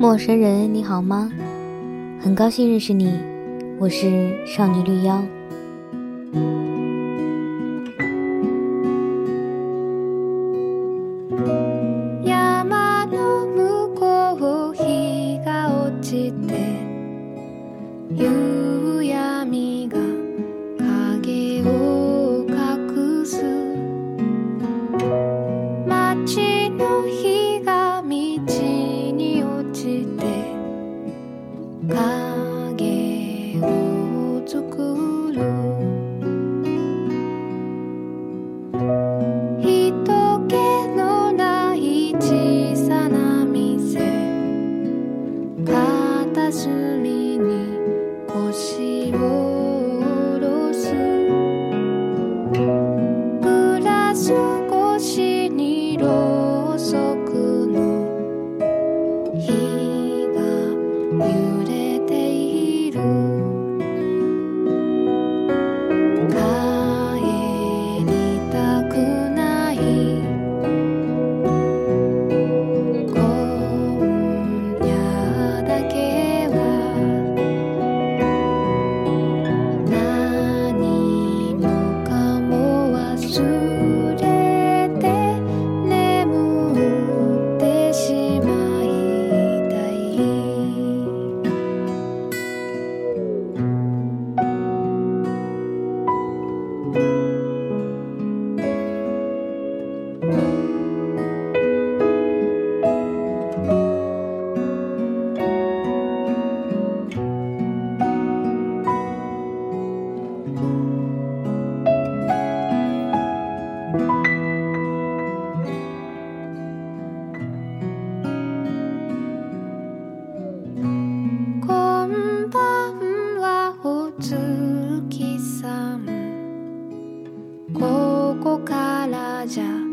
陌生人，你好吗？很高兴认识你，我是少女绿妖。 찾아.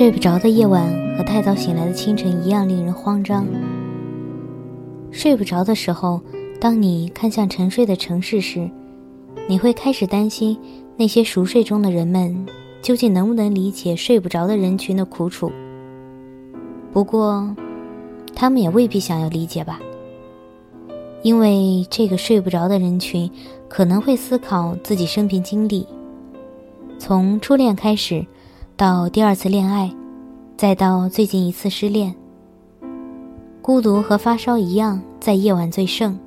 睡不着的夜晚和太早醒来的清晨一样令人慌张。睡不着的时候，当你看向沉睡的城市时，你会开始担心那些熟睡中的人们究竟能不能理解睡不着的人群的苦楚。不过，他们也未必想要理解吧，因为这个睡不着的人群可能会思考自己生平经历，从初恋开始。到第二次恋爱，再到最近一次失恋，孤独和发烧一样，在夜晚最盛。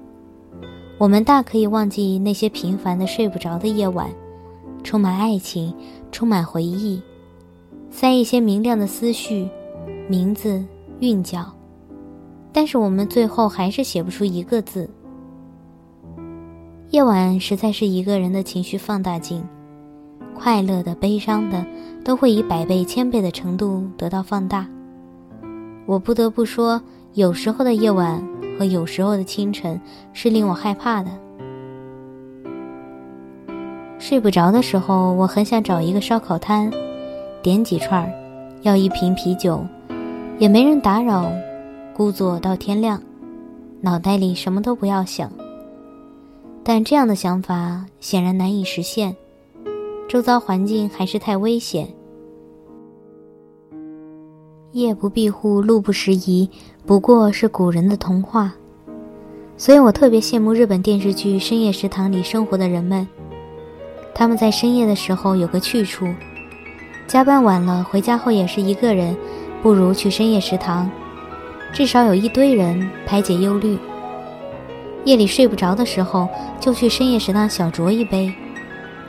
我们大可以忘记那些平凡的睡不着的夜晚，充满爱情，充满回忆，塞一些明亮的思绪，名字韵脚。但是我们最后还是写不出一个字。夜晚实在是一个人的情绪放大镜。快乐的、悲伤的，都会以百倍、千倍的程度得到放大。我不得不说，有时候的夜晚和有时候的清晨是令我害怕的。睡不着的时候，我很想找一个烧烤摊，点几串，要一瓶啤酒，也没人打扰，孤坐到天亮，脑袋里什么都不要想。但这样的想法显然难以实现。周遭环境还是太危险。夜不闭户，路不拾遗，不过是古人的童话。所以我特别羡慕日本电视剧《深夜食堂》里生活的人们。他们在深夜的时候有个去处，加班晚了回家后也是一个人，不如去深夜食堂，至少有一堆人排解忧虑。夜里睡不着的时候，就去深夜食堂小酌一杯，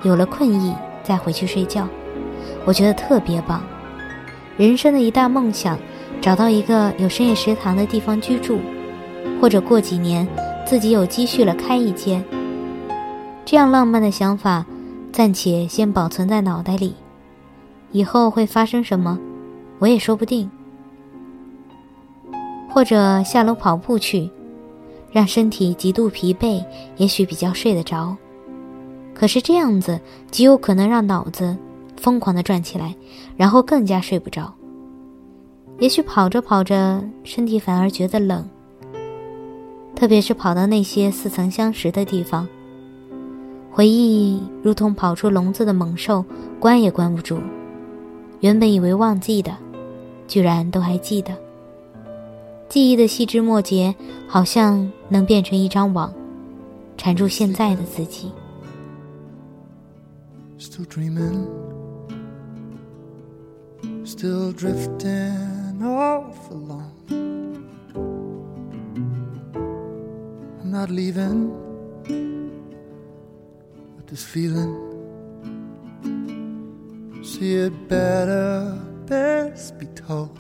有了困意再回去睡觉，我觉得特别棒。人生的一大梦想，找到一个有深夜食堂的地方居住，或者过几年自己有积蓄了开一间。这样浪漫的想法，暂且先保存在脑袋里，以后会发生什么，我也说不定。或者下楼跑步去。让身体极度疲惫，也许比较睡得着，可是这样子极有可能让脑子疯狂的转起来，然后更加睡不着。也许跑着跑着，身体反而觉得冷，特别是跑到那些似曾相识的地方，回忆如同跑出笼子的猛兽，关也关不住。原本以为忘记的，居然都还记得。记忆的细枝末节，好像能变成一张网，缠住现在的自己。still dreaming, still drifting off alone. I'm not leaving, but this feeling, see it better best be told.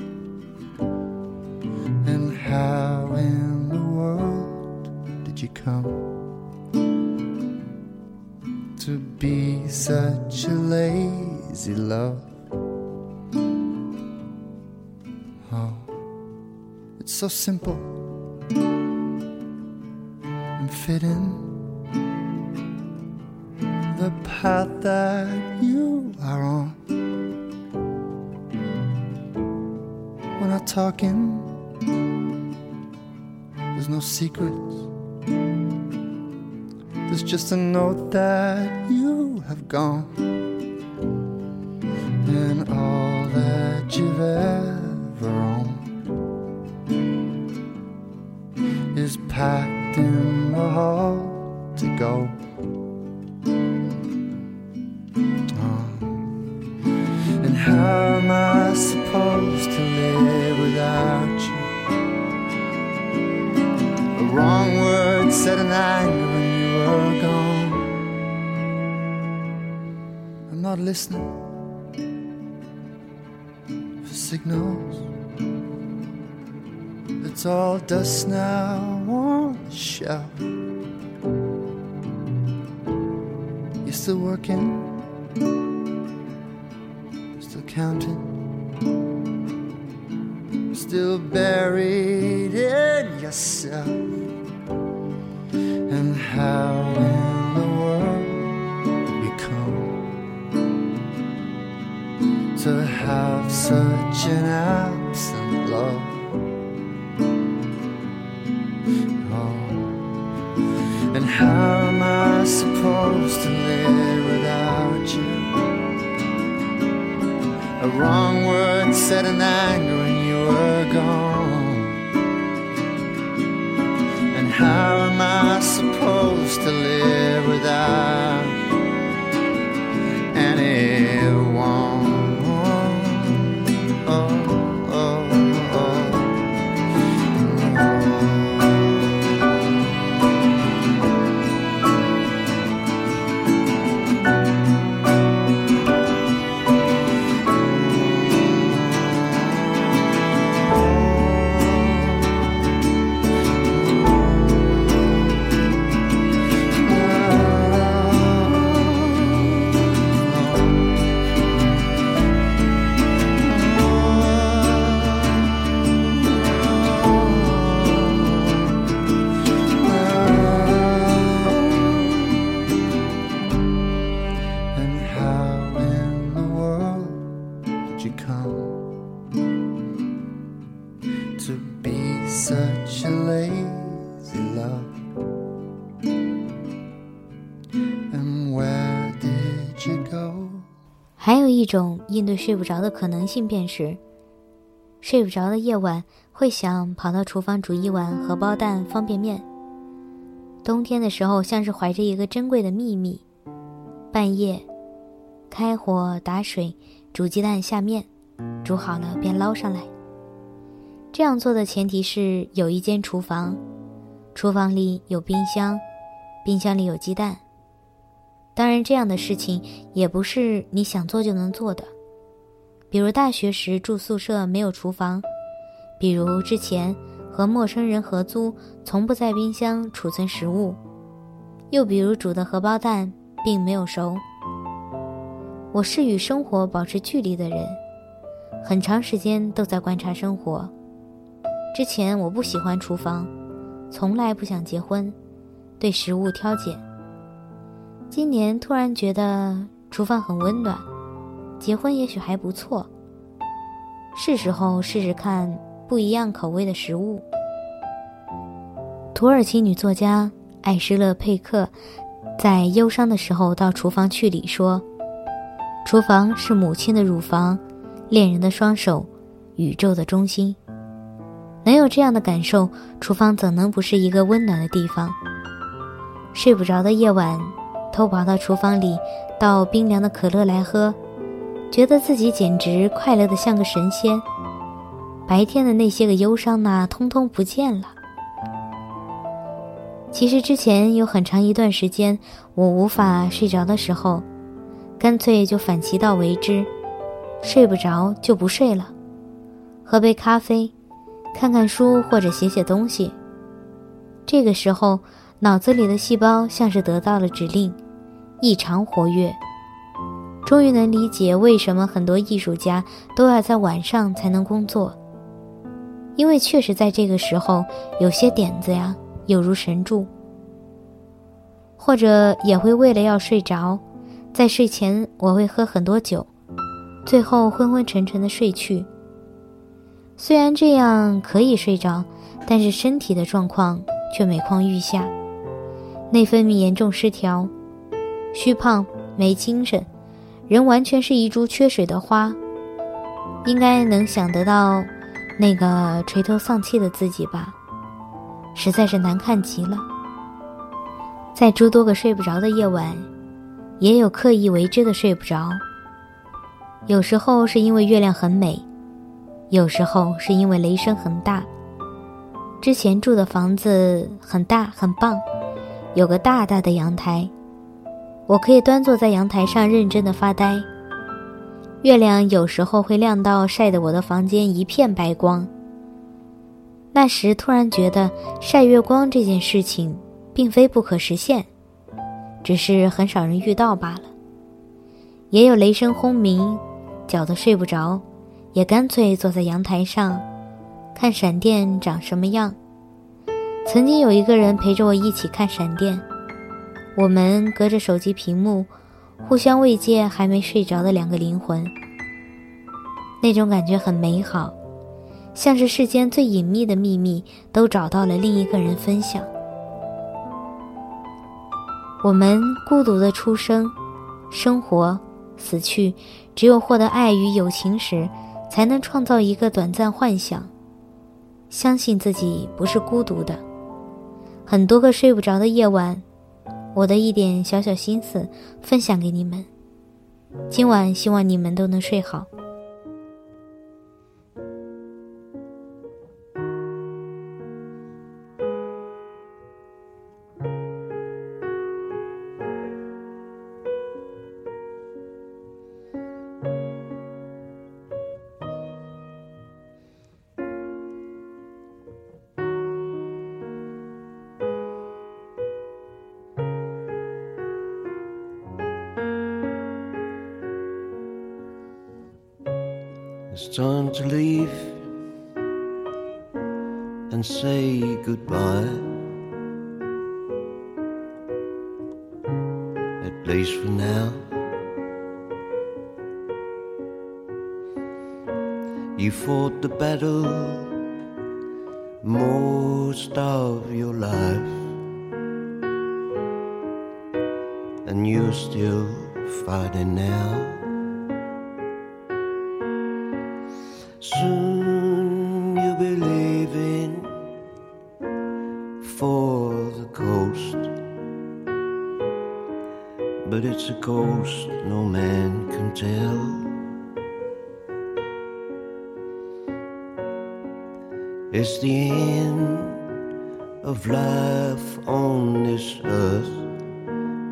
And how in the world did you come? To be such a lazy love? Oh, it's so simple and fitting the path that you are on. We're not talking there's no secrets. There's just a note that you have gone. Signals. It's all dust now on the shelf. You're still working, still counting, still buried in yourself and how such an absent 种应对睡不着的可能性，便是睡不着的夜晚，会想跑到厨房煮一碗荷包蛋方便面。冬天的时候，像是怀着一个珍贵的秘密，半夜开火打水煮鸡蛋下面，煮好了便捞上来。这样做的前提是有一间厨房，厨房里有冰箱，冰箱里有鸡蛋。当然，这样的事情也不是你想做就能做的。比如大学时住宿舍没有厨房，比如之前和陌生人合租，从不在冰箱储存食物，又比如煮的荷包蛋并没有熟。我是与生活保持距离的人，很长时间都在观察生活。之前我不喜欢厨房，从来不想结婚，对食物挑拣。今年突然觉得厨房很温暖。结婚也许还不错，是时候试试看不一样口味的食物。土耳其女作家艾诗勒佩克在忧伤的时候到厨房去里说：“厨房是母亲的乳房，恋人的双手，宇宙的中心。能有这样的感受，厨房怎能不是一个温暖的地方？睡不着的夜晚，偷跑到厨房里倒冰凉的可乐来喝。”觉得自己简直快乐的像个神仙，白天的那些个忧伤呐，通通不见了。其实之前有很长一段时间，我无法睡着的时候，干脆就反其道为之，睡不着就不睡了，喝杯咖啡，看看书或者写写东西。这个时候，脑子里的细胞像是得到了指令，异常活跃。终于能理解为什么很多艺术家都要在晚上才能工作，因为确实在这个时候，有些点子呀，有如神助。或者也会为了要睡着，在睡前我会喝很多酒，最后昏昏沉沉的睡去。虽然这样可以睡着，但是身体的状况却每况愈下，内分泌严重失调，虚胖没精神。人完全是一株缺水的花，应该能想得到那个垂头丧气的自己吧？实在是难看极了。在诸多个睡不着的夜晚，也有刻意为之的睡不着。有时候是因为月亮很美，有时候是因为雷声很大。之前住的房子很大很棒，有个大大的阳台。我可以端坐在阳台上认真的发呆。月亮有时候会亮到晒得我的房间一片白光。那时突然觉得晒月光这件事情并非不可实现，只是很少人遇到罢了。也有雷声轰鸣，搅得睡不着，也干脆坐在阳台上，看闪电长什么样。曾经有一个人陪着我一起看闪电。我们隔着手机屏幕，互相慰藉还没睡着的两个灵魂。那种感觉很美好，像是世间最隐秘的秘密都找到了另一个人分享。我们孤独的出生、生活、死去，只有获得爱与友情时，才能创造一个短暂幻想，相信自己不是孤独的。很多个睡不着的夜晚。我的一点小小心思，分享给你们。今晚希望你们都能睡好。It's time to leave and say goodbye. At least for now. You fought the battle most of your life, and you're still fighting now. Soon you'll be leaving for the coast. But it's a coast no man can tell. It's the end of life on this earth.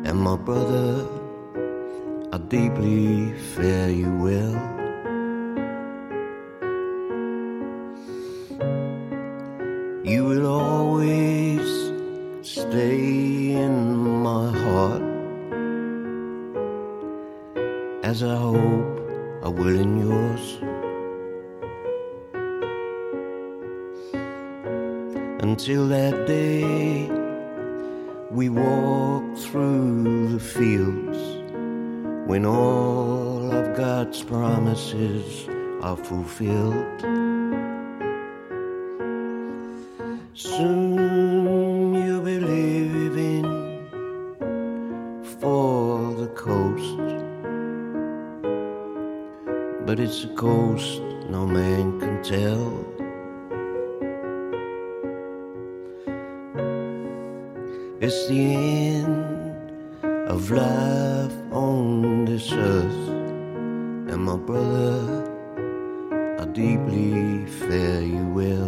And my brother, I deeply fare you well. Until that day, we walk through the fields when all of God's promises are fulfilled. Soon you'll be leaving for the coast, but it's a coast no man can tell. It's the end of life on this earth, and my brother, I deeply fare you well.